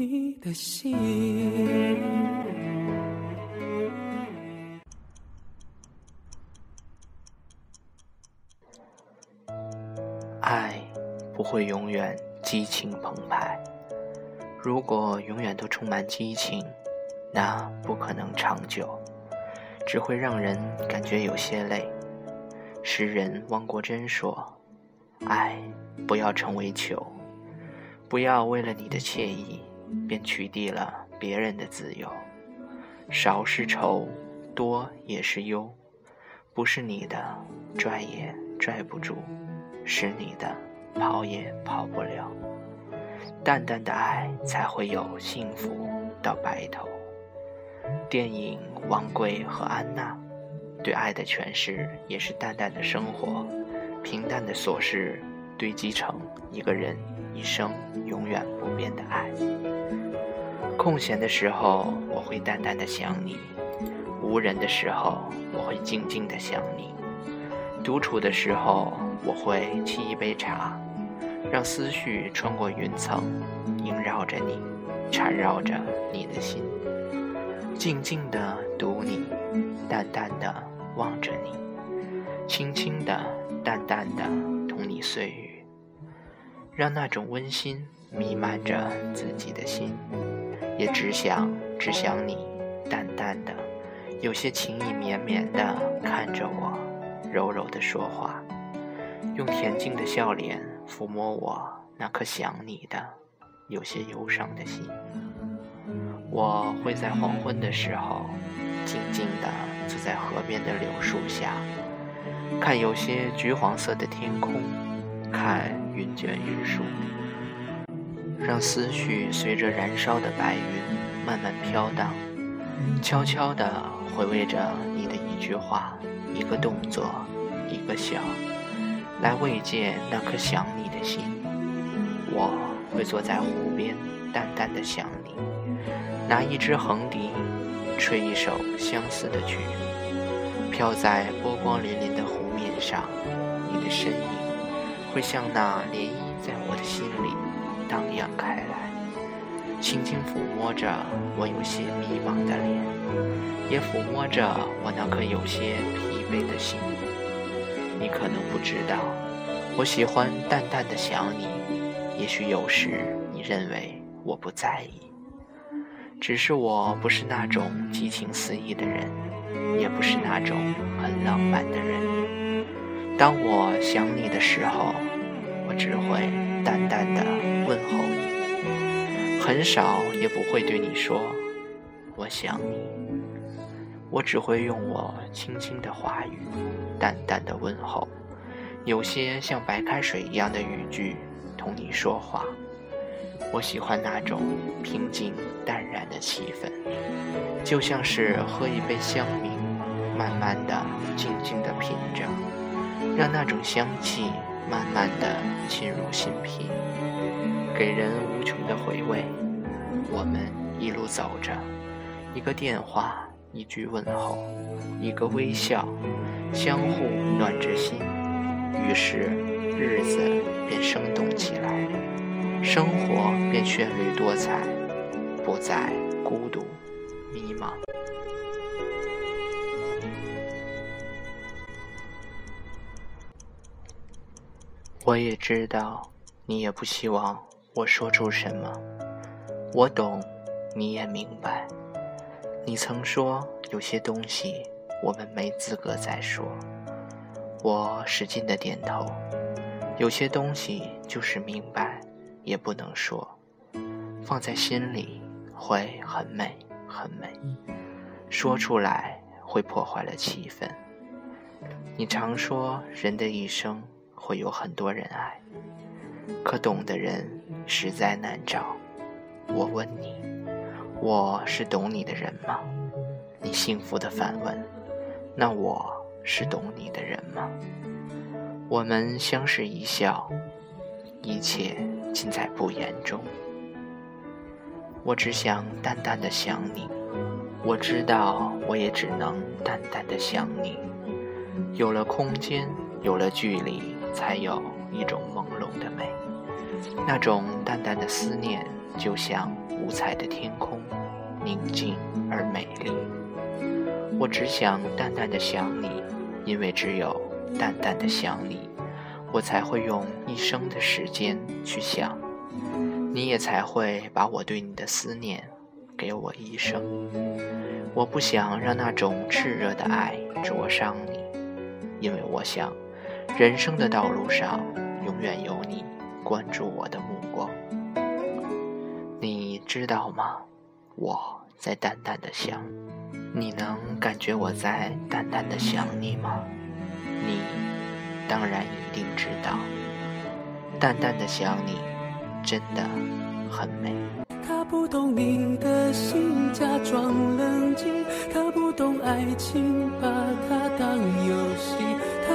你的心。爱不会永远激情澎湃。如果永远都充满激情，那不可能长久，只会让人感觉有些累。诗人汪国真说：“爱不要成为囚，不要为了你的惬意，便取缔了别人的自由。少是愁，多也是忧，不是你的，拽也拽不住。”是你的，跑也跑不了。淡淡的爱才会有幸福到白头。电影《王贵和安娜》对爱的诠释也是淡淡的生活，平淡的琐事堆积成一个人一生永远不变的爱。空闲的时候，我会淡淡的想你；无人的时候，我会静静的想你；独处的时候。我会沏一杯茶，让思绪穿过云层，萦绕着你，缠绕着你的心，静静地读你，淡淡的望着你，轻轻的、淡淡的同你碎语，让那种温馨弥漫着自己的心，也只想只想你，淡淡的，有些情意绵绵的看着我，柔柔的说话。用恬静的笑脸抚摸我那颗想你的、有些忧伤的心。我会在黄昏的时候，静静地坐在河边的柳树下，看有些橘黄色的天空，看云卷云舒，让思绪随着燃烧的白云慢慢飘荡，悄悄地回味着你的一句话、一个动作、一个笑。来慰藉那颗想你的心，我会坐在湖边，淡淡的想你，拿一支横笛，吹一首相思的曲，飘在波光粼粼的湖面上，你的身影会像那涟漪，在我的心里荡漾开来，轻轻抚摸着我有些迷茫的脸，也抚摸着我那颗有些疲惫的心。你可能不知道，我喜欢淡淡的想你。也许有时你认为我不在意，只是我不是那种激情四溢的人，也不是那种很浪漫的人。当我想你的时候，我只会淡淡的问候你，很少也不会对你说我想你。我只会用我轻轻的话语，淡淡的问候，有些像白开水一样的语句，同你说话。我喜欢那种平静淡然的气氛，就像是喝一杯香茗，慢慢的、静静的品着，让那种香气慢慢的沁入心脾，给人无穷的回味。我们一路走着，一个电话。一句问候，一个微笑，相互暖着心，于是日子便生动起来，生活便绚丽多彩，不再孤独迷茫。我也知道，你也不希望我说出什么，我懂，你也明白。你曾说有些东西我们没资格再说，我使劲的点头。有些东西就是明白也不能说，放在心里会很美很美，说出来会破坏了气氛。你常说人的一生会有很多人爱，可懂的人实在难找。我问你，我是懂你的人吗？你幸福的反问。那我是懂你的人吗？我们相视一笑，一切尽在不言中。我只想淡淡的想你，我知道我也只能淡淡的想你。有了空间，有了距离，才有一种朦胧的美。那种淡淡的思念，就像五彩的天空，宁静而美丽。我只想淡淡的想你，因为只有淡淡的想你，我才会用一生的时间去想，你也才会把我对你的思念给我一生。我不想让那种炽热的爱灼伤你，因为我想，人生的道路上永远有你。关注我的目光，你知道吗？我在淡淡的想，你能感觉我在淡淡的想你吗？你当然一定知道，淡淡的想你真的很美。他不懂你的心，假装冷静；他不懂爱情，把它当游戏；他